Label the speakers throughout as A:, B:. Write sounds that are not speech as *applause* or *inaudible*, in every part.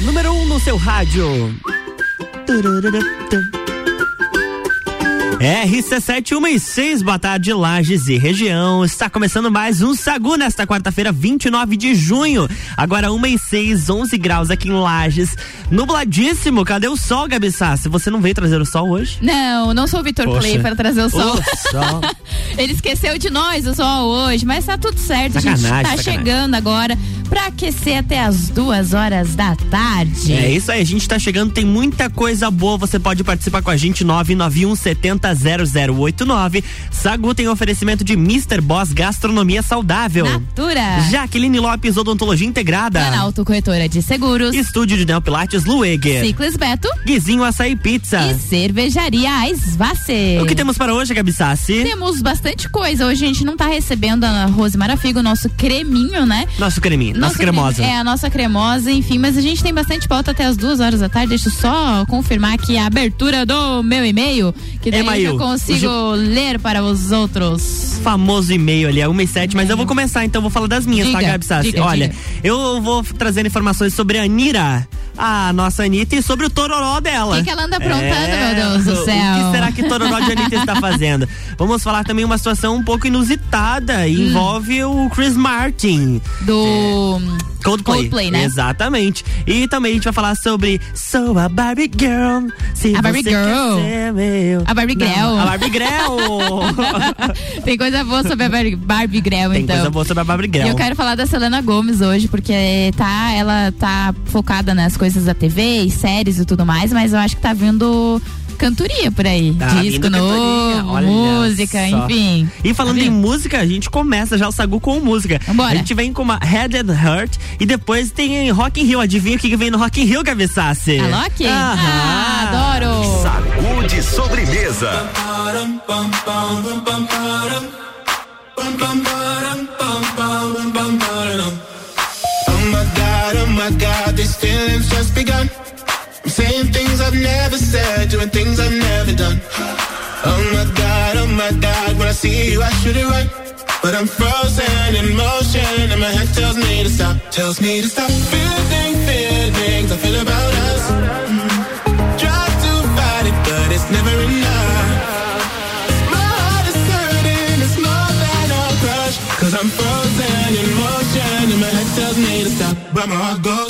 A: a número 1 um no seu rádio. RC716, boa tarde, Lages e região. Está começando mais um Sagu nesta quarta-feira, 29 de junho. Agora 1 e 6, 11 graus aqui em Lages. Nubladíssimo, cadê o sol, Gabi Se Você não veio trazer o sol hoje?
B: Não, não sou o Vitor Play para trazer o sol. O sol. *laughs* Ele esqueceu de nós o sol hoje, mas tá tudo certo. Sacanagem, a gente tá sacanagem. chegando agora para aquecer até as duas horas da tarde.
A: É isso aí, a gente tá chegando, tem muita coisa boa. Você pode participar com a gente, 991 70 0089. Sagu tem oferecimento de Mr. Boss Gastronomia Saudável.
B: Natura.
A: Jaqueline Lopes Odontologia Integrada.
B: Planalto Corretora de Seguros.
A: Estúdio de Neopilates Lueger.
B: Ciclis Beto.
A: Guizinho Açaí Pizza.
B: E Cervejaria Aisvace.
A: O que temos para hoje, Gabi Sassi?
B: Temos bastante coisa. Hoje a gente não tá recebendo a Rose Marafigo, nosso creminho, né?
A: Nosso creminho, nossa cremosa.
B: É, a nossa cremosa, enfim, mas a gente tem bastante pauta até as duas horas da tarde. Deixa eu só confirmar aqui a abertura do meu e-mail, que daí eu consigo ler para os outros.
A: Famoso e-mail ali, é 1 e 7, mas eu vou começar então, vou falar das minhas, tá, diga, tá, Gabi Sassi? Diga, Olha, diga. eu vou trazer informações sobre a Nira a nossa Anitta e sobre o tororó dela.
B: O que, que, ela anda aprontando, é, meu Deus do céu?
A: O que será que tororó de Anitta está *laughs* fazendo? Vamos falar também uma situação um pouco inusitada. Hum. Envolve o Chris Martin.
B: Do. É.
A: Coldplay.
B: Coldplay, né?
A: Exatamente. E também a gente vai falar sobre Sou a Barbie Girl. Se
B: a Barbie Girl.
A: Meu.
B: A Barbie Girl.
A: A Barbie Girl. *laughs*
B: Tem coisa boa sobre a Barbie, Barbie Girl,
A: Tem
B: então.
A: coisa boa sobre a Barbie Girl.
B: E eu quero falar da Selena Gomes hoje, porque tá, ela tá focada nas coisas da TV e séries e tudo mais, mas eu acho que tá vindo cantoria por aí. Tá Disco novo, música, só. enfim.
A: E falando tá em música, a gente começa já o Sagu com música.
B: Vambora.
A: A gente vem com uma Head and Hurt e depois tem Rock in Rio. Adivinha o que vem no Rock in Rio, Cabeçace?
B: A Loki? Ah, adoro.
C: Sagu de sobremesa. Oh my God, oh my God, these feelings just begun. Saying things I've never said, doing things I've never done. Oh my God, oh my God, when I see you, I should it right. But I'm frozen in motion, and my head tells me to stop, tells me to stop. Feeling feelings I feel about us. Try to fight it, but it's never enough. My heart is hurting, it's more than a crush. Cause I'm frozen in motion, and my head tells me to stop, but my heart goes.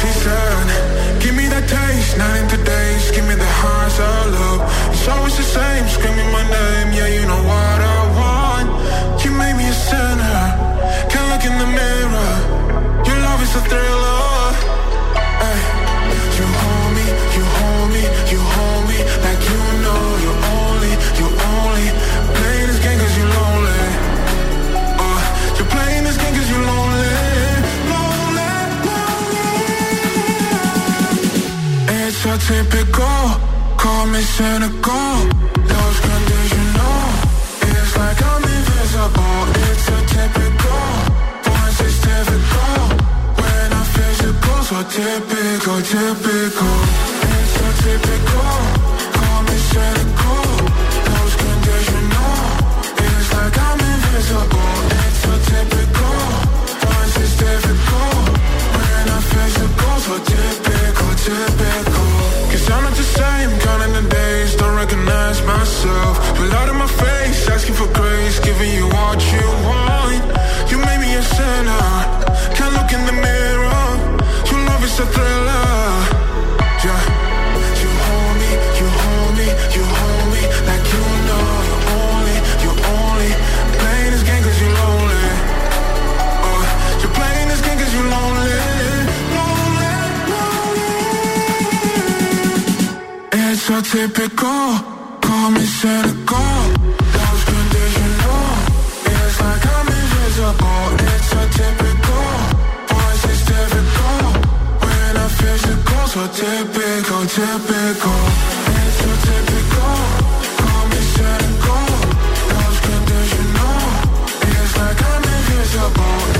D: She said, give me that taste, not in today's. Give me the highs of love. It's always the same, screaming my name. Yeah, you know what I want. You made me a sinner. Can't look in the mirror. Your love is a thriller. Typical, call me cynical. Lost conditional. It's like I'm invisible. It's so typical. Once it's difficult. When I physical, so typical, typical. It's so typical. Call me cynical. Lost conditional. It's like I'm invisible. It's so typical. Typical, call me cynical. Lost conditional. It's like I'm invisible. It's so typical. Once it's difficult. When I physical, so typical, typical. It's so typical. Call me cynical. Lost conditional. It's like I'm invisible.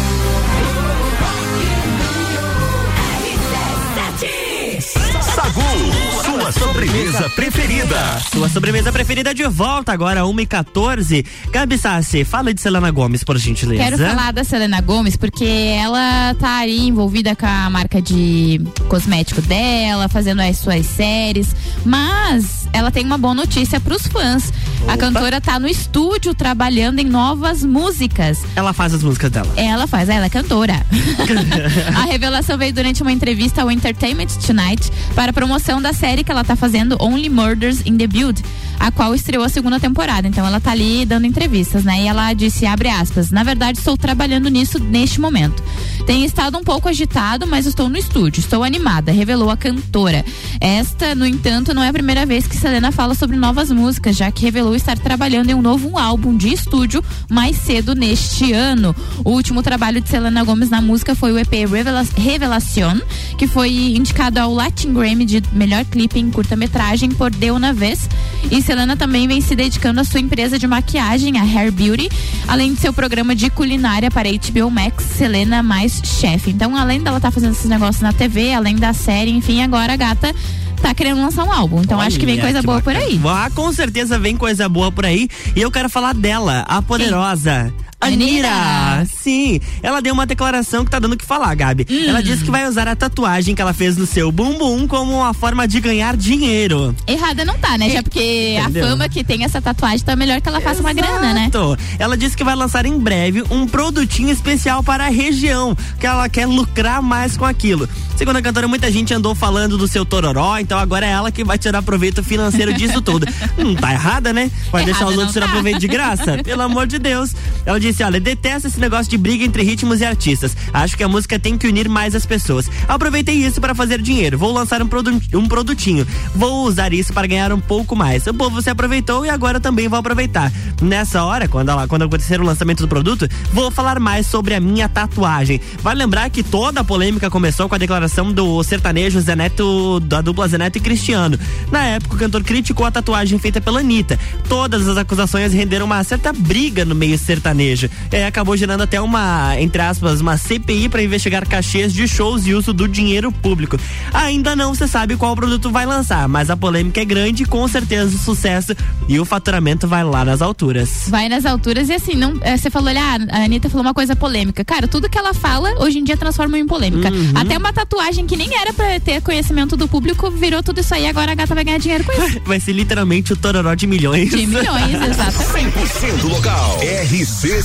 E: Sua sobremesa preferida.
A: Sua sobremesa preferida de volta agora, 1h14. Gabi Sassi, fala de Selena Gomes, por gentileza.
B: Quero falar da Selena Gomes porque ela tá aí envolvida com a marca de cosmético dela, fazendo as suas séries, mas ela tem uma boa notícia pros fãs. A cantora tá no estúdio trabalhando em novas músicas.
A: Ela faz as músicas dela.
B: Ela faz, ela é cantora. *laughs* a revelação veio durante uma entrevista ao Entertainment Tonight para a promoção da série que ela tá fazendo Only Murders in the Build, a qual estreou a segunda temporada. Então ela tá ali dando entrevistas, né? E ela disse, abre aspas, na verdade estou trabalhando nisso neste momento. Tenho estado um pouco agitado, mas estou no estúdio, estou animada, revelou a cantora. Esta, no entanto, não é a primeira vez que Selena fala sobre novas músicas, já que revelou estar trabalhando em um novo álbum de estúdio mais cedo neste ano. O último trabalho de Selena Gomes na música foi o EP Revela Revelación, que foi indicado ao Latin Grammy de melhor clipe em curta-metragem por De Una Vez. E Selena também vem se dedicando à sua empresa de maquiagem, a Hair Beauty, além de seu programa de culinária para HBO Max, Selena mais chefe. Então, além dela estar tá fazendo esses negócios na TV, além da série, enfim, agora a gata tá querendo lançar um álbum. Então
A: Olha,
B: acho que vem coisa
A: que
B: boa
A: bacana.
B: por aí.
A: Ah, com certeza vem coisa boa por aí. E eu quero falar dela, a poderosa. Anira. Sim, ela deu uma declaração que tá dando o que falar, Gabi.
B: Hum.
A: Ela disse que vai usar a tatuagem que ela fez no seu bumbum como uma forma de ganhar dinheiro.
B: Errada não tá, né? Já porque
A: Entendeu?
B: a fama que tem essa tatuagem tá melhor que ela faça uma grana, né?
A: Exato. Ela disse que vai lançar em breve um produtinho especial para a região, que ela quer lucrar mais com aquilo. Segundo a cantora, muita gente andou falando do seu tororó, então agora é ela que vai tirar proveito financeiro disso tudo. *laughs* Não tá errada, né? Vai deixar os outros tirar tá. proveito de graça? *laughs* Pelo amor de Deus. Ela disse: olha, detesta esse negócio de briga entre ritmos e artistas. Acho que a música tem que unir mais as pessoas. Aproveitei isso para fazer dinheiro. Vou lançar um, produ um produtinho. Vou usar isso para ganhar um pouco mais. O povo se aproveitou e agora também vou aproveitar. Nessa hora, quando, ela, quando acontecer o lançamento do produto, vou falar mais sobre a minha tatuagem. Vale lembrar que toda a polêmica começou com a declaração do sertanejo Zé Neto, da dupla Zé Neto e Cristiano. Na época, o cantor criticou a tatuagem feita pela Anitta. Todas as acusações renderam uma certa briga no meio sertanejo. E acabou gerando até uma, entre aspas, uma CPI para investigar cachês de shows e uso do dinheiro público. Ainda não se sabe qual produto vai lançar, mas a polêmica é grande com certeza o sucesso e o faturamento vai lá nas alturas.
B: Vai nas alturas e assim, não, é, você falou, olha, ah, a Anitta falou uma coisa polêmica. Cara, tudo que ela fala, hoje em dia transforma em polêmica. Uhum. Até uma tatuagem que nem era pra ter conhecimento do público, virou tudo isso aí, agora a gata vai ganhar dinheiro com isso. *laughs*
A: Vai ser literalmente o tororó de milhões.
B: De milhões, *laughs* exatamente.
E: 100% local.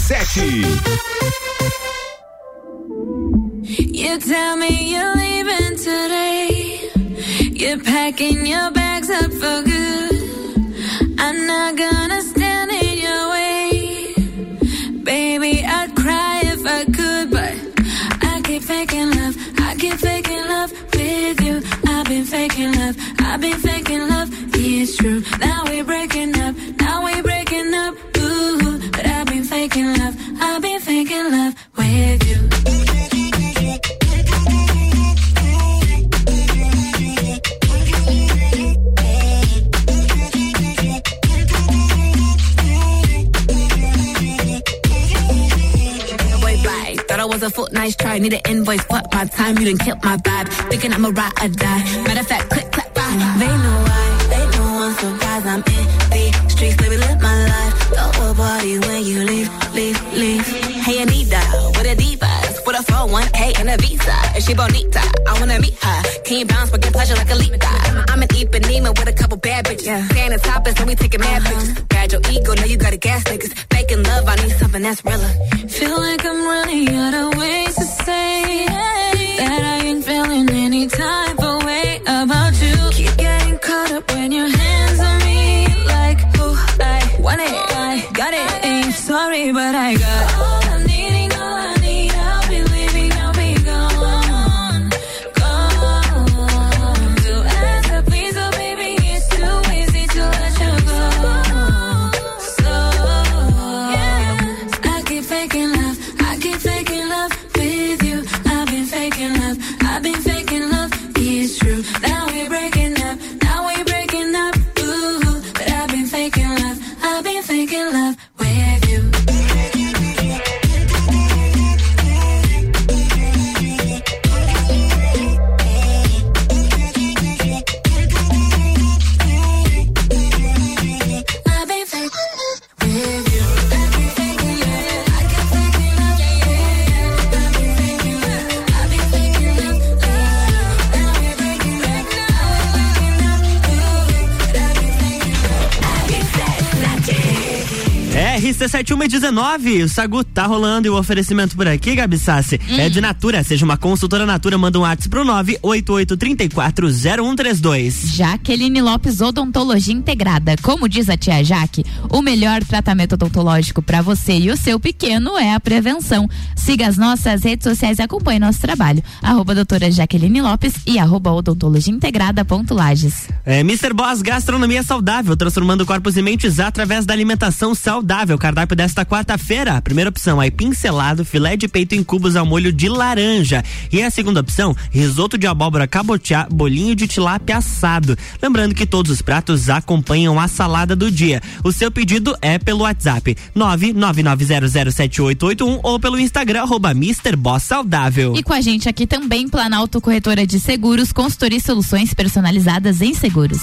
E: RC7. You tell me you're leaving today. You're packing your bags up for good. I'm not gonna stand in your way. Baby, I'd cry if I could, but I keep faking love. I keep faking love with you. I've been faking love. I've been faking love. It's true. Now we're breaking up. Faking love. I've been faking love with you. Thought I was a foot nice try. Need an invoice, fuck my time. You done killed my vibe. Thinking I'm a ride or die. Matter of fact, click, clap, bye. They know why. They know I'm surprised. I'm in Party when you leave, leave, leave. Hey, Anita, with a divas. With a 401k and a visa. Is she bonita? I wanna meet her. Can you bounce, but get pleasure like a leap? I'm an Ipanema with a couple bad bitches. Yeah. Staying the top is when we taking mad uh-huh. pictures. Bad your ego, now you gotta gas niggas. Making love, I need something that's realer. Feel like I'm running out of ways to say that I ain't feeling any Sorry, but I got been
A: RC7119, o Sagu tá rolando e o oferecimento por aqui, Gabi Sassi, é de Natura. Seja uma consultora Natura, manda um WhatsApp pro 988340132.
B: Jaqueline Lopes Odontologia Integrada. Como diz a tia Jaque, o melhor tratamento odontológico para você e o seu pequeno é a prevenção. Siga as nossas redes sociais e acompanhe nosso trabalho. Arroba doutora Jaqueline Lopes e arroba odontologia integrada ponto Lages.
A: É, Mr. Boss Gastronomia Saudável, transformando corpos e mentes através da alimentação saudável. Cardápio desta quarta-feira. Primeira opção, aí pincelado, filé de peito em cubos ao molho de laranja. E a segunda opção, risoto de abóbora cabotiá, bolinho de tilápia assado. Lembrando que todos os pratos acompanham a salada do dia. O seu pedido é pelo WhatsApp 999007881 ou pelo Instagram arroba Saudável.
B: E com a gente aqui também, Planalto Corretora de Seguros, consultoria soluções personalizadas em seguros.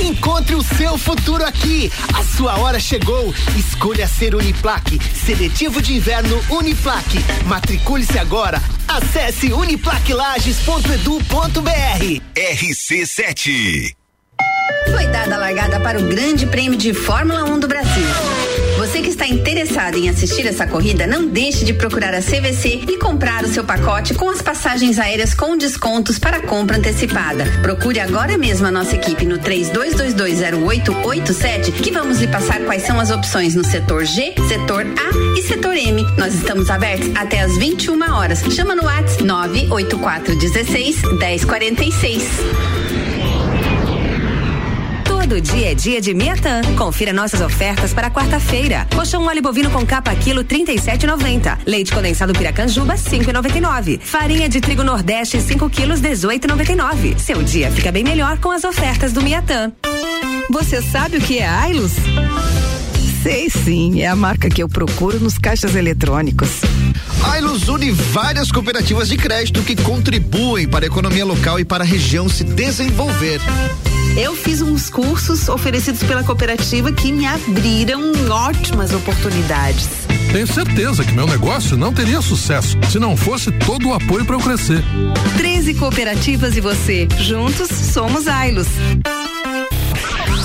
F: Encontre o seu futuro aqui. A sua hora chegou. Escolha ser Uniplaque. Seletivo de inverno Uniplaque. Matricule-se agora. Acesse uniplaquilages.edu.br.
G: RC7.
H: Foi dada a largada para o Grande Prêmio de Fórmula 1 do Brasil. Você que está interessado em assistir essa corrida, não deixe de procurar a CVC e comprar o seu pacote com as passagens aéreas com descontos para compra antecipada. Procure agora mesmo a nossa equipe no 32220887 que vamos lhe passar quais são as opções no setor G, setor A e setor M. Nós estamos abertos até às 21 horas. Chama no WhatsApp 98416 1046.
I: Todo dia é dia de Miatã. Confira nossas ofertas para quarta-feira. Colchão mole bovino com capa quilo 37,90. Leite condensado Piracanjuba 5,99. Farinha de trigo Nordeste 5 quilos 18,99. Seu dia fica bem melhor com as ofertas do Miatã.
J: Você sabe o que é Ailus? Sei sim, é a marca que eu procuro nos caixas eletrônicos.
K: A une várias cooperativas de crédito que contribuem para a economia local e para a região se desenvolver.
L: Eu fiz uns cursos oferecidos pela cooperativa que me abriram ótimas oportunidades.
M: Tenho certeza que meu negócio não teria sucesso se não fosse todo o apoio para eu crescer.
L: 13 cooperativas e você. Juntos somos Ailos.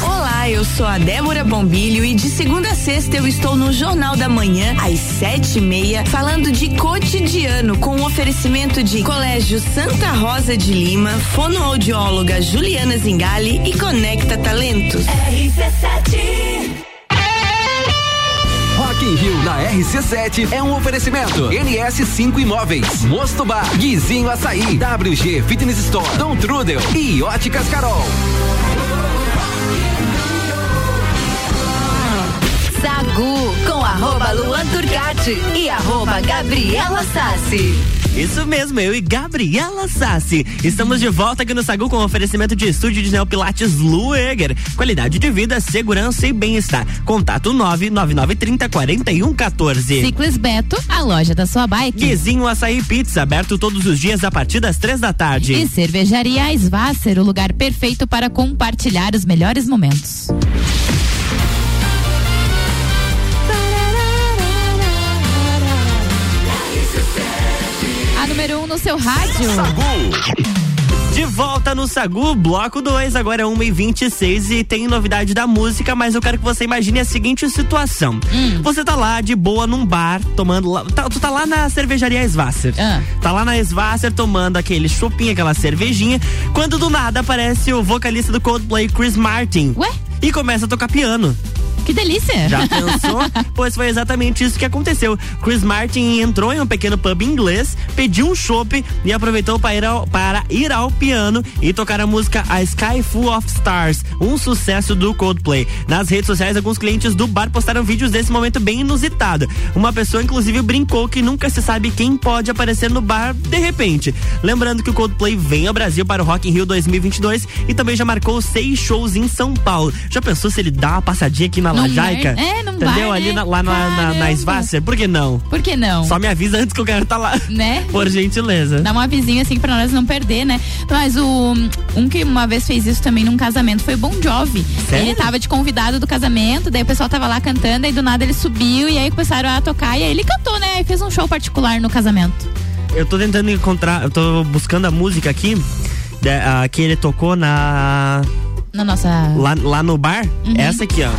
N: Olá, eu sou a Débora Bombilho e de segunda a sexta eu estou no Jornal da Manhã, às sete e meia, falando de cotidiano, com o oferecimento de Colégio Santa Rosa de Lima, fonoaudióloga Juliana Zingali e Conecta Talentos.
O: RC7
P: Rock in Rio na
Q: RC7 é um oferecimento. NS5 Imóveis, Mosto Bar, Guizinho Açaí, WG Fitness Store, Dom Trudel e Óticas Carol.
R: Arroba Luan Turcati e arroba Gabriela Sassi.
A: Isso mesmo, eu e Gabriela Sassi. Estamos de volta aqui no Sagu com oferecimento de estúdio de Neopilates Lueger. Qualidade de vida, segurança e bem-estar. Contato 99930 4114.
B: Ciclis Beto, a loja da sua bike.
A: Guizinho Açaí Pizza, aberto todos os dias a partir das três da tarde.
B: E Cervejaria Svasser, o lugar perfeito para compartilhar os melhores momentos. Número 1 um no seu rádio.
A: De volta no Sagu, bloco 2, agora é 1h26 e tem novidade da música, mas eu quero que você imagine a seguinte situação. Você tá lá de boa num bar, tomando lá. tá- tu tá lá na cervejaria Svasser. Tá lá na Svasser tomando aquele chopinho, aquela cervejinha, quando do nada aparece o vocalista do Coldplay, Chris Martin.
B: Ué?
A: E começa a tocar piano.
B: Que delícia!
A: Já *laughs* pensou? pois foi exatamente isso que aconteceu. Chris Martin entrou em um pequeno pub inglês, pediu um chopp e aproveitou para ir, ao, para ir ao piano e tocar a música A Sky Full of Stars, um sucesso do Coldplay. Nas redes sociais, alguns clientes do bar postaram vídeos desse momento bem inusitado. Uma pessoa, inclusive, brincou que nunca se sabe quem pode aparecer no bar de repente. Lembrando que o Coldplay vem ao Brasil para o Rock in Rio 2022 e também já marcou seis shows em São Paulo. Já pensou se ele dá uma passadinha aqui na
B: Num
A: Lajaica?
B: bar- é, num
A: Entendeu?
B: bar,
A: Ali
B: né?
A: na- lá na, na, na. Svasser. Por que não?
B: Por que não?
A: Só me avisa antes que eu quero estar lá.
B: Né? *laughs*
A: Por gentileza.
B: Dá um avisinho assim pra nós não perder, né? Mas o um que uma vez fez isso também num casamento foi o Bon Jovi.
A: Sério?
B: Ele tava de convidado do casamento, daí o pessoal tava lá cantando, aí do nada ele subiu e aí começaram a tocar e aí ele cantou, né? E fez um show particular no casamento.
A: Eu tô tentando encontrar, eu tô buscando a música aqui de- que ele tocou na
B: Na nossa.
A: lá, lá no bar.
B: Uhum.
A: Essa aqui, ó.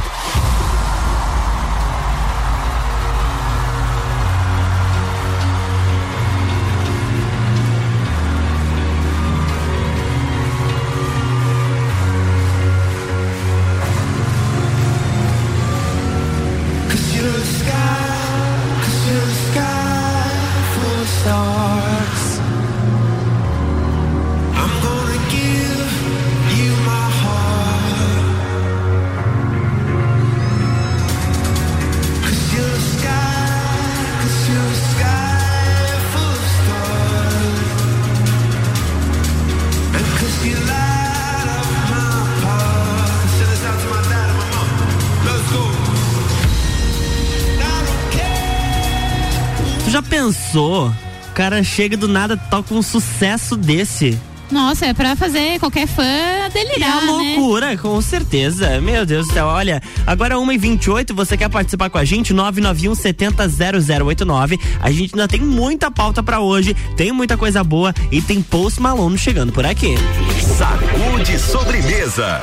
A: Cara chega do nada, toca um sucesso desse.
B: Nossa, é pra fazer qualquer fã delirar,
A: É
B: né?
A: loucura, com certeza. Meu Deus do céu, olha, agora 1h28, você quer participar com a gente? 991 70 0089. A gente ainda tem muita pauta pra hoje, tem muita coisa boa e tem Post Malone chegando por aqui.
S: Sacude sobremesa.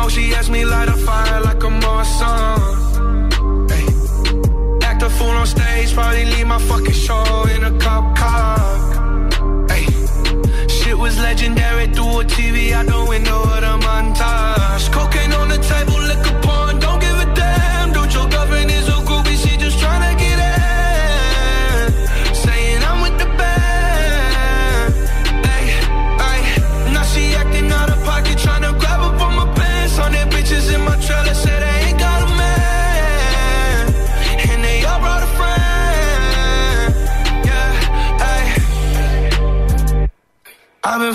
D: Smoke. She asked me light a fire like a Marsan. Hey. Act a fool on stage, probably leave my fucking show in a cop car. Hey. Shit was legendary through a TV out the window of the montage. Cocaine on the table, liquor porn,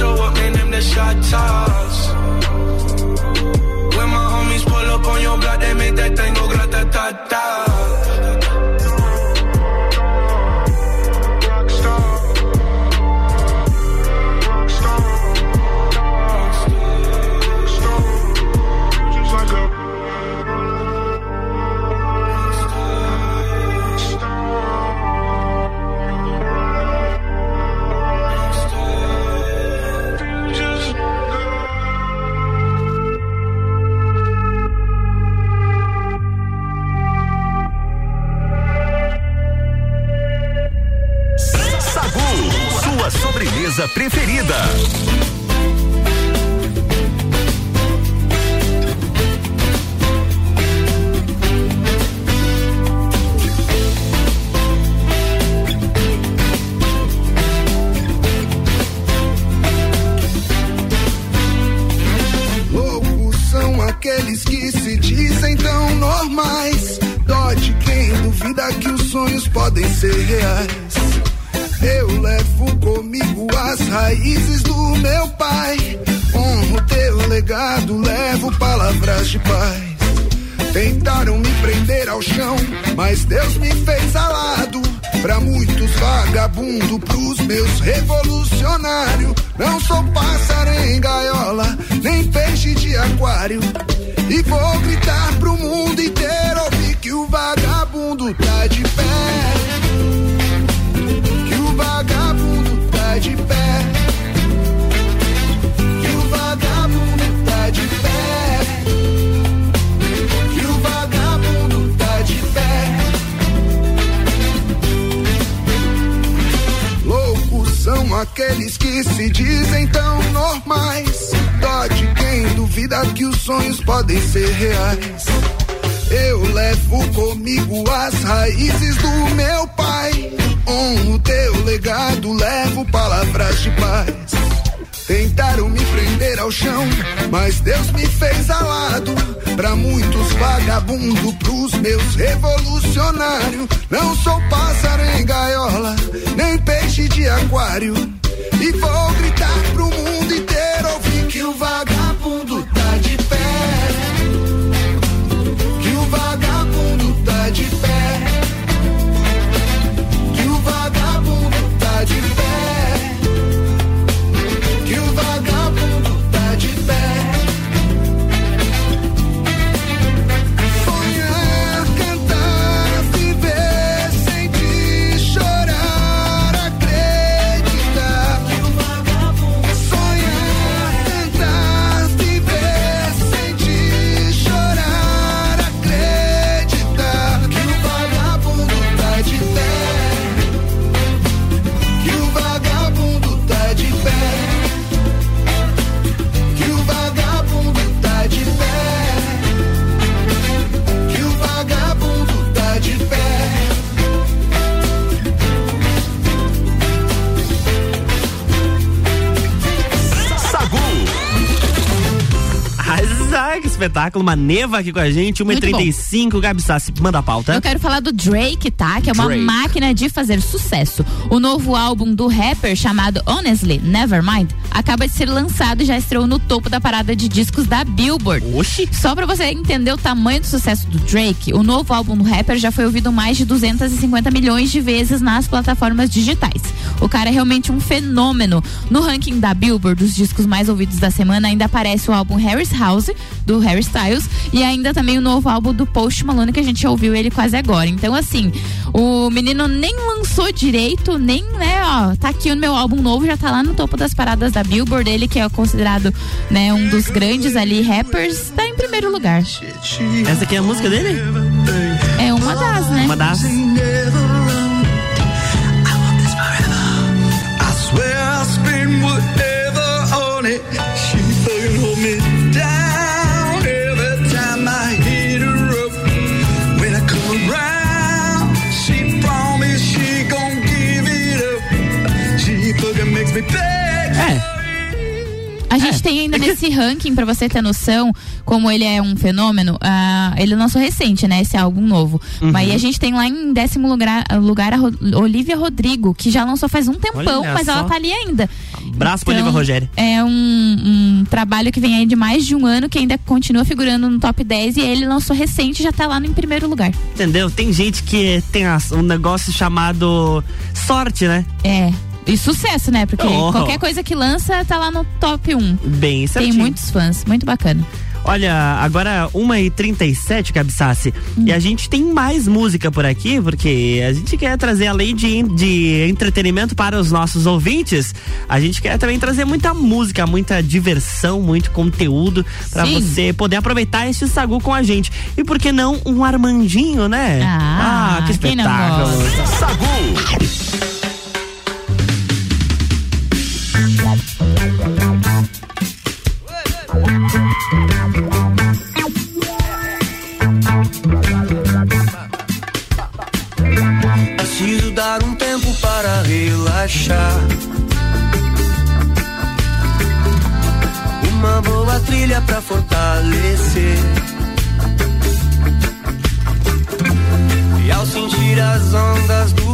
D: Show up, man, them the shot toss. When my homies pull up on your block, they make that thing go grata
S: sobremesa preferida.
O: Não sou pássaro em gaiola, nem peixe de aquário. E vou são aqueles que se dizem tão normais. Dó de quem duvida que os sonhos podem ser reais. Eu levo comigo as raízes do meu pai. Honro teu legado, levo palavras de paz. Tentaram me prender ao chão, mas Deus me fez alado. Pra muitos vagabundo, pros meus revolucionário. Não sou pássaro em gaiola, nem peixe de aquário.
A: Espetáculo, uma neva aqui com a gente, 1h35, Gabi Sassi, manda a pauta.
B: Eu quero falar do Drake, tá? Que é uma
A: Drake.
B: máquina de fazer sucesso. O novo álbum do rapper chamado Honestly Nevermind acaba de ser lançado e já estreou no topo da parada de discos da Billboard.
A: Oxi.
B: Só pra você entender o tamanho do sucesso do Drake, o novo álbum do rapper já foi ouvido mais de 250 milhões de vezes nas plataformas digitais. O cara é realmente um fenômeno. No ranking da Billboard, dos discos mais ouvidos da semana, ainda aparece o álbum Harry's House, do Harry Styles, e ainda também o novo álbum do Post Malone, que a gente ouviu ele quase agora. Então, assim, o menino nem lançou direito, nem, né, ó, tá aqui o meu álbum novo, já tá lá no topo das paradas da Billboard, ele que é considerado, né, um dos grandes ali rappers, tá em primeiro lugar.
A: Essa aqui é a música dele?
B: É uma das, né?
A: Uma das.
T: She fucking hold me
B: A gente tem ainda nesse ranking, pra você ter noção, como ele é um fenômeno, ah, ele lançou recente, né? Esse álbum novo.
A: Uhum.
B: Mas aí a gente tem lá em décimo lugar, lugar a Ro- Olivia Rodrigo, que já lançou faz um tempão, mas ela tá ali ainda.
A: Braço pra
B: Então,
A: Olivia Rogério.
B: É um, um trabalho que vem aí de mais de um ano, que ainda continua figurando no top 10 e ele lançou recente e já tá lá no em primeiro lugar.
A: Entendeu? Tem gente que tem um negócio chamado sorte, né?
B: É. E sucesso, né? Porque
A: Oh.
B: qualquer coisa que lança tá lá no top 1.
A: Bem
B: Tem
A: certinho.
B: muitos fãs, muito bacana.
A: Olha, agora 1h37, Cabsassi.
B: Hum.
A: E a gente tem mais música por aqui, porque a gente quer trazer, além de, de entretenimento para os nossos ouvintes, a gente quer também trazer muita música, muita diversão, muito conteúdo para você poder aproveitar este sagu com a gente. E por que não um Armandinho, né?
B: Ah,
A: que
B: quem não
A: espetáculo.
B: gosta?
G: Sagu.
T: Preciso dar um tempo para relaxar. Uma boa trilha para fortalecer. E ao sentir as ondas do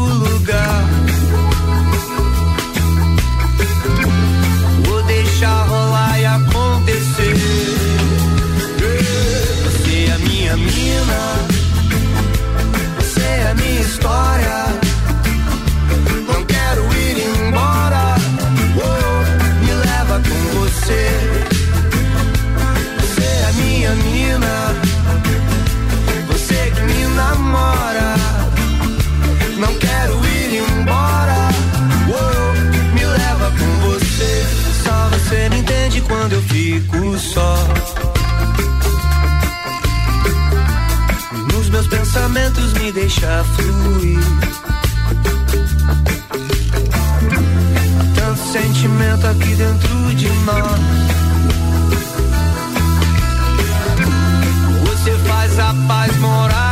T: deixa fluir. Tanto sentimento aqui dentro de nós. Você faz a paz morar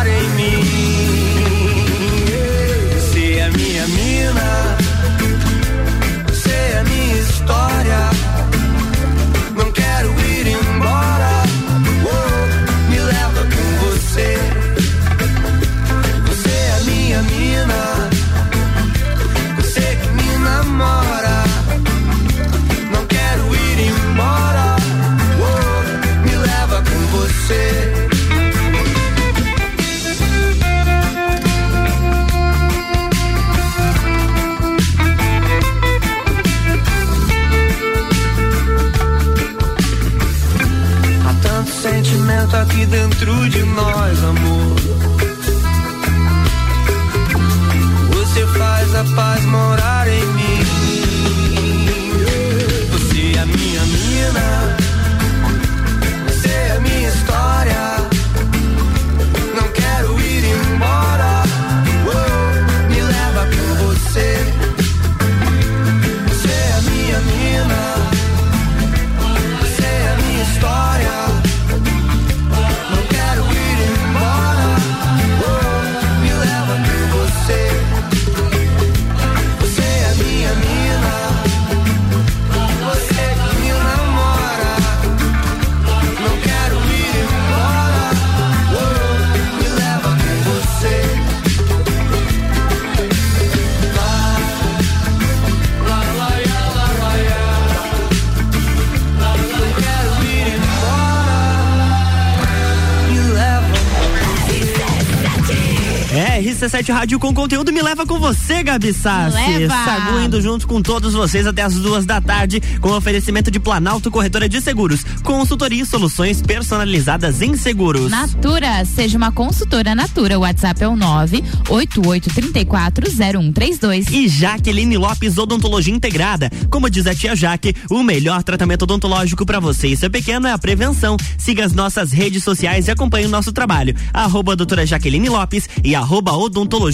A: Rádio com conteúdo me leva com você, Gabi Sassi.
B: Leva.
A: Sagu indo junto com todos vocês até as duas da tarde com oferecimento de Planalto Corretora de Seguros, consultoria e soluções personalizadas em seguros.
B: Natura, seja uma consultora Natura. O WhatsApp é o 988340132.
A: E Jaqueline Lopes Odontologia Integrada. Como diz a tia Jaque, o melhor tratamento odontológico para você e seu pequeno é a prevenção. Siga as nossas redes sociais e acompanhe o nosso trabalho. Arroba doutora Jaqueline Lopes e arroba odontologia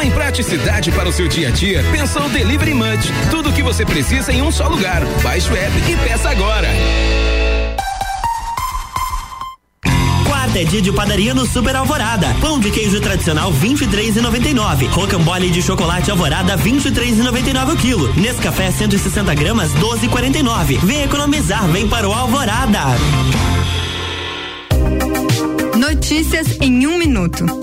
Q: Pensou em praticidade para o seu dia a dia? Pensou Delivery Munch. Tudo o que você precisa em um só lugar. Baixe o app e peça agora.
A: Quarta é dia de padaria no Super Alvorada. Pão de queijo tradicional 23,99. Rocambole de chocolate Alvorada 23,99 o quilo. Nescafé 160 gramas 12,49. Vem economizar, vem para o Alvorada.
P: Notícias em um minuto.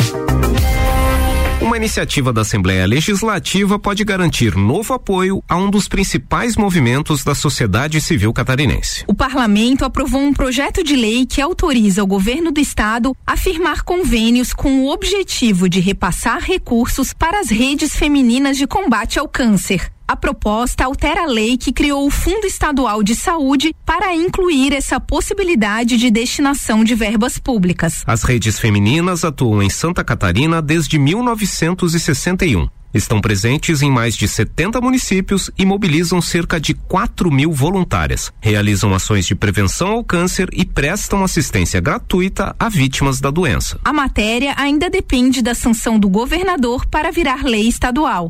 U: Uma iniciativa da Assembleia Legislativa pode garantir novo apoio a um dos principais movimentos da sociedade civil catarinense.
P: O parlamento aprovou um projeto de lei que autoriza o governo do estado a firmar convênios com o objetivo de repassar recursos para as redes femininas de combate ao câncer. A proposta altera a lei que criou o Fundo Estadual de Saúde para incluir essa possibilidade de destinação de verbas públicas.
U: As redes femininas atuam em Santa Catarina desde 1961. Estão presentes em mais de 70 municípios e mobilizam cerca de 4 mil voluntárias. Realizam ações de prevenção ao câncer e prestam assistência gratuita a vítimas da doença.
P: A matéria ainda depende da sanção do governador para virar lei estadual.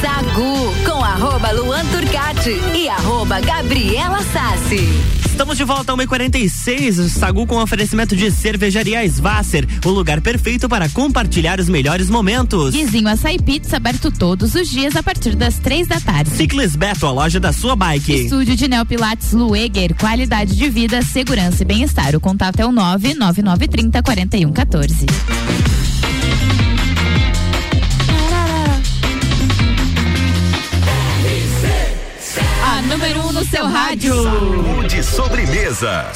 V: Sagu com arroba Luan Turcati e arroba Gabriela Sassi.
A: Estamos de volta a 1h46, Sagu com oferecimento de cervejaria Svasser, o lugar perfeito para compartilhar os melhores momentos.
B: Guizinho Açaí Pizza aberto todos os dias a partir das três da tarde.
A: Ciclis Beto, a loja da sua bike.
B: Estúdio de Neopilates Lueger, qualidade de vida, segurança e bem-estar. O contato é o 99930 4114. Número 1 um no seu rádio.
G: Saúde sobremesa.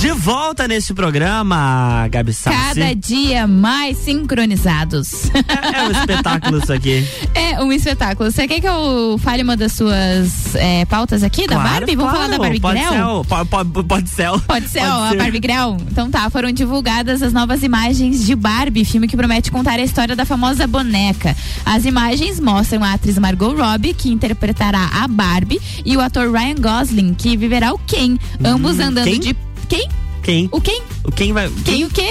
A: De volta neste programa, Gabi Sassi.
B: Cada dia mais sincronizados.
A: É, é um espetáculo isso aqui. *laughs*
B: É um espetáculo. Você quer que eu fale uma das suas é, pautas aqui
A: claro,
B: da Barbie? Vamos
A: claro.
B: falar da Barbie
A: pode
B: Grell?
A: Ser, pode, pode, pode ser.
B: Pode ser, ó, a Barbie Grell. Então tá, foram divulgadas as novas imagens de Barbie, filme que promete contar a história da famosa boneca. As imagens mostram a atriz Margot Robbie, que interpretará a Barbie, e o ator Ryan Gosling, que viverá o Ken, ambos
A: Hum,
B: andando
A: quem?
B: de quem?
A: Quem?
B: O quem?
A: O quem vai.
B: Quem o quê?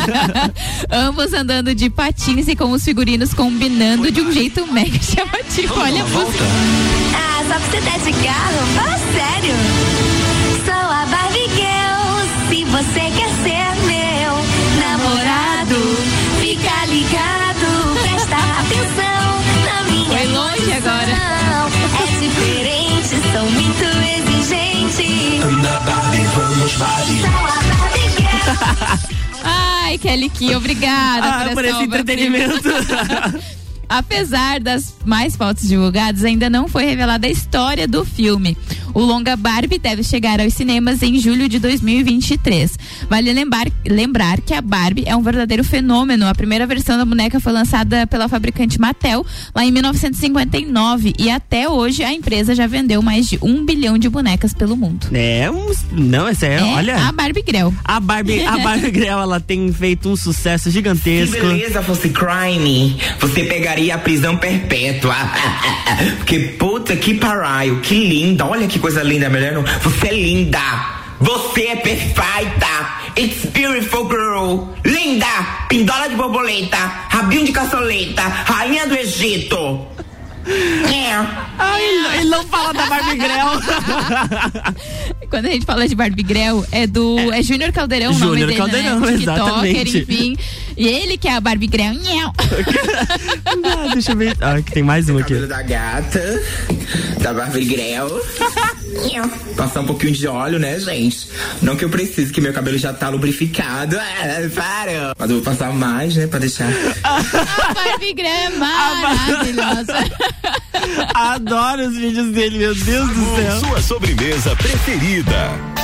B: *laughs* Ambos andando de patins e com os figurinos combinando de um jeito mega chamativo. Olha a música.
V: Ah, só pra você dar de carro? Fala sério. Sou a Barbie Girl. Se você quer ser
W: Anda Barbie, vamos Barbie.
V: Girl.
B: Ai, Kelly Ki, obrigada
A: Ah,
B: por,
A: por esse entretenimento. *laughs*
B: Apesar das mais fotos divulgadas, ainda não foi revelada a história do filme. O longa Barbie deve chegar aos cinemas em julho de 2023. Vale lembrar, lembrar que a Barbie é um verdadeiro fenômeno. A primeira versão da boneca foi lançada pela fabricante Mattel lá em 1959 e até hoje a empresa já vendeu mais de um bilhão de bonecas pelo mundo.
A: É, um, não, esse é,
B: É
A: olha.
B: a Barbie Grell.
A: A Barbie, a *laughs* Barbie Grell, ela tem feito um sucesso
X: Se
A: gigantesco.
X: beleza fosse crime, você pegaria a prisão perpétua. *laughs* Porque puta que pariu, que linda. Olha que coisa linda, mulher. não- Você é linda. Você é perfeita. It's beautiful girl. Linda. Pindola de borboleta. Rabinho de caçoleta. Rainha do Egito. É.
A: Ai, ele- não fala da Barbie Grell. *laughs*
B: Quando a gente fala de Barbie Grell, é do. É, Júnior Caldeirão o nome
A: Júnior
B: dele,
A: Caldeirão,
B: né? TikToker,
A: exatamente.
B: enfim. E ele que é a Barbie. Nhau. *laughs*
A: Ah, deixa eu ver. Ah, que tem mais um aqui.
X: Cabelo da gata. Da Barbie. *laughs* Passar um pouquinho de óleo, né, gente? Não que eu precise, que meu cabelo já tá lubrificado. É, para. Mas eu vou passar mais, né, pra deixar.
B: A Barbie é maravilhosa. *laughs*
A: Adoro os vídeos dele, meu Deus do céu.
G: Sua sobremesa preferida.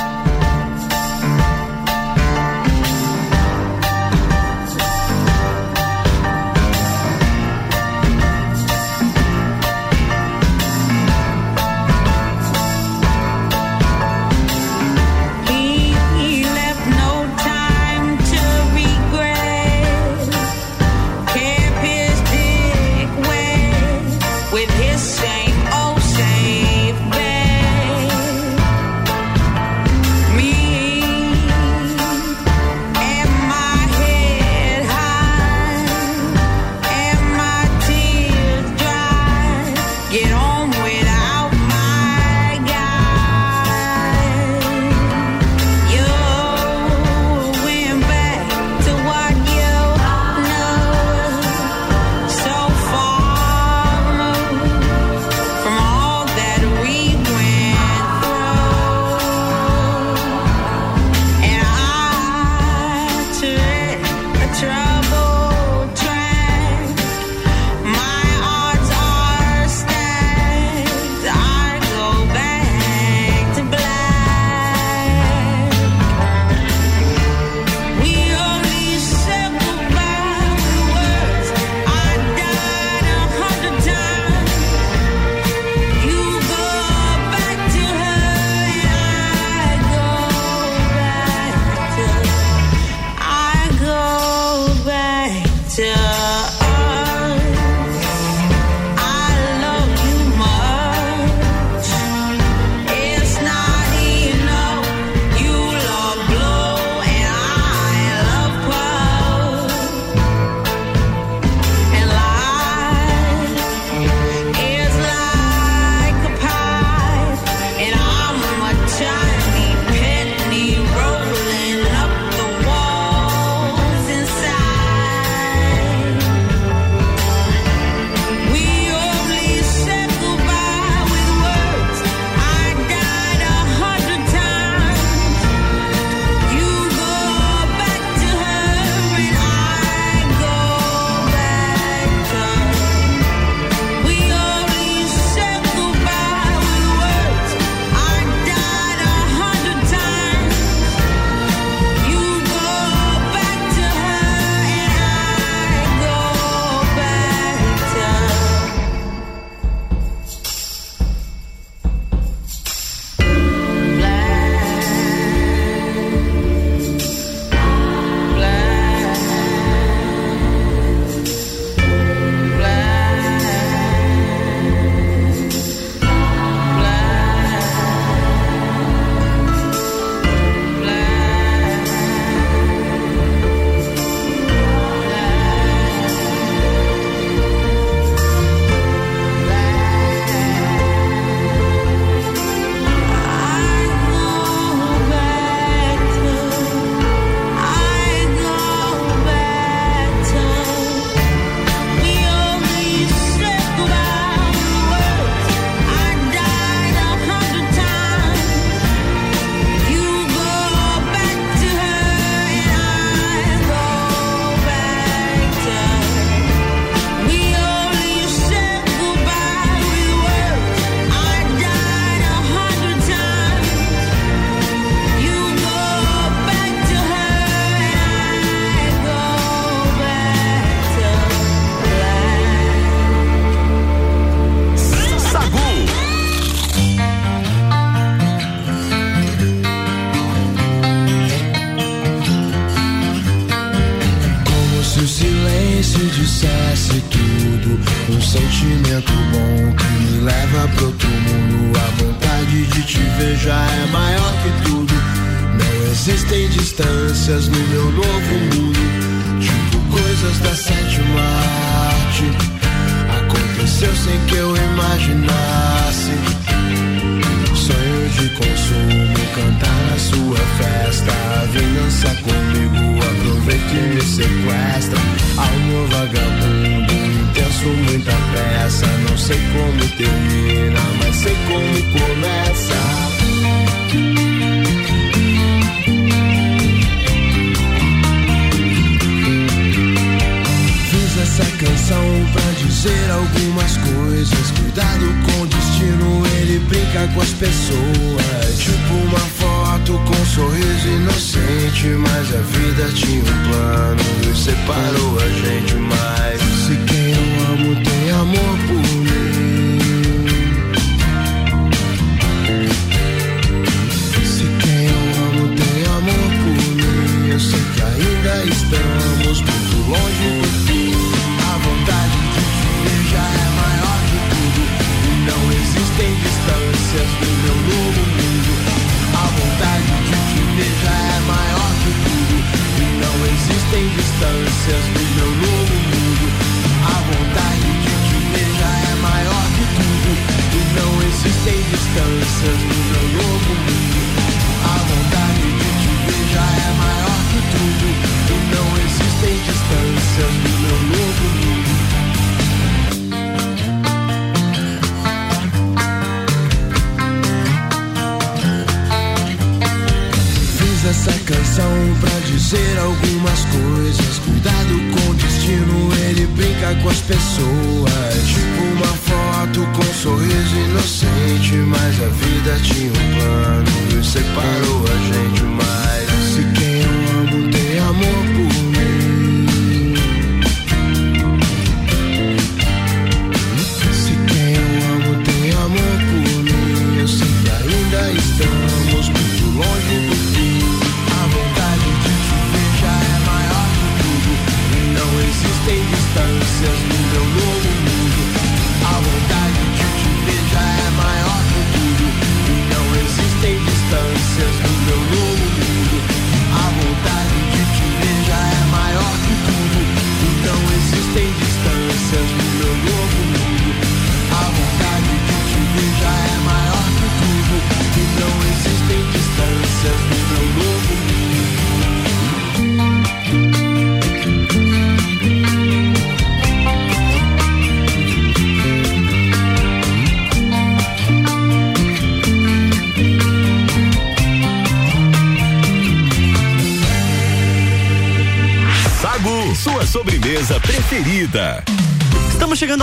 T: algumas coisas. Cuidado com o destino, ele brinca com as pessoas. Tipo uma foto com um sorriso inocente. Mas a vida tinha um plano e separou a gente mais. Se quem eu amo tem amor por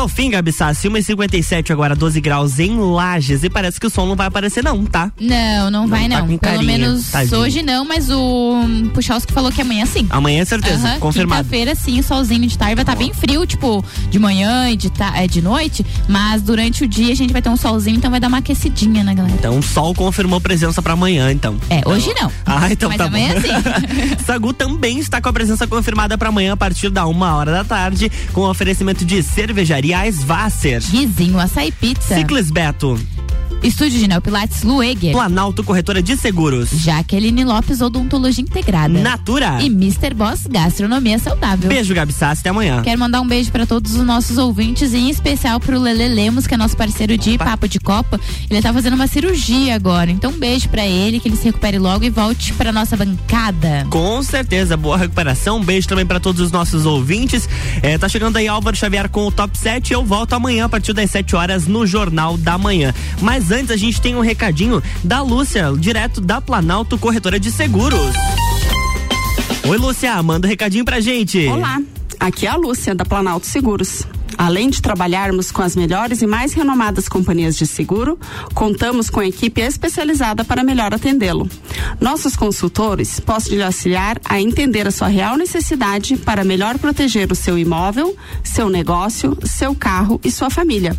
T: Estamos
A: chegando ao fim, Gabi Sassi. 1h57 agora, 12 graus em Lages. E parece que o sol não vai aparecer, não, tá?
B: Não, não vai
A: tá
B: não. Pelo
A: carinha,
B: menos
A: tadinho.
B: hoje não, mas o Puchalski falou que amanhã sim.
A: Amanhã é certeza, confirmado.
B: Quinta-feira sim, o solzinho de tarde vai estar bem frio, tipo, de manhã e de, é, de noite, mas durante o dia a gente vai ter um solzinho, então vai dar uma aquecidinha, né, galera?
A: Então o sol confirmou presença pra amanhã, então.
B: É, hoje não.
A: Ah, então
B: Mas
A: tá
B: amanhã
A: bom.
B: sim. *laughs*
A: Sagu também está com a presença confirmada para amanhã a partir da uma hora da tarde, com oferecimento de cervejaria Svasser.
B: Guizinho, açaí pizza.
A: Ciclis Beto.
B: Estúdio de Neopilates Lueger.
A: Planalto Corretora de Seguros.
B: Jaqueline Lopes Odontologia Integrada.
A: Natura.
B: E Mr. Boss Gastronomia Saudável.
A: Beijo, Gabi Sassi, até amanhã.
B: Quero mandar um beijo para todos os nossos ouvintes e em especial pro Lele Lemos, que é nosso parceiro de Papo de Copa. Ele tá fazendo uma cirurgia agora. Então, um beijo para ele, que ele se recupere logo e volte para nossa bancada.
A: Com certeza, boa recuperação. Um beijo também para todos os nossos ouvintes. É, tá chegando aí Álvaro Xavier com o Top 7. Eu volto amanhã a partir das 7 horas no Jornal da Manhã. Mas antes a gente tem um recadinho da Lúcia, direto da Planalto Corretora de Seguros. Oi, Lúcia, manda um recadinho pra gente.
Y: Olá, aqui é a Lúcia da Planalto Seguros. Além de trabalharmos com as melhores e mais renomadas companhias de seguro, contamos com equipe especializada para melhor atendê-lo. Nossos consultores possam lhe auxiliar a entender a sua real necessidade para melhor proteger o seu imóvel, seu negócio, seu carro e sua família.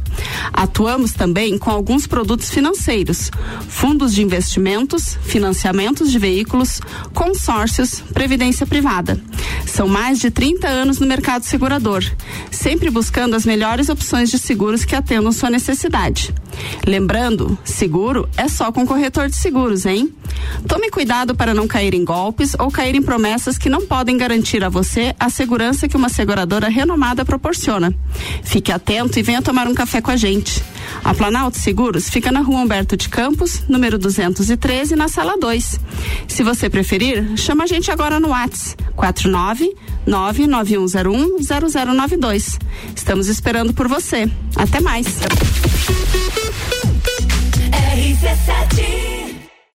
Y: Atuamos também com alguns produtos financeiros, fundos de investimentos, financiamentos de veículos, consórcios, previdência privada. São mais de 30 anos no mercado segurador, sempre buscando as melhores opções de seguros que atendam sua necessidade. Lembrando, seguro é só com corretor de seguros, hein? Tome cuidado para não cair em golpes ou cair em promessas que não podem garantir a você a segurança que uma seguradora renomada proporciona. Fique atento e venha tomar um café com a gente. A Planalto Seguros fica na rua Humberto de Campos, número 213, na sala 2. Se você preferir, chama a gente agora no WhatsApp 49 99101 0092. Estamos esperando por você. Até mais.
Z: RC7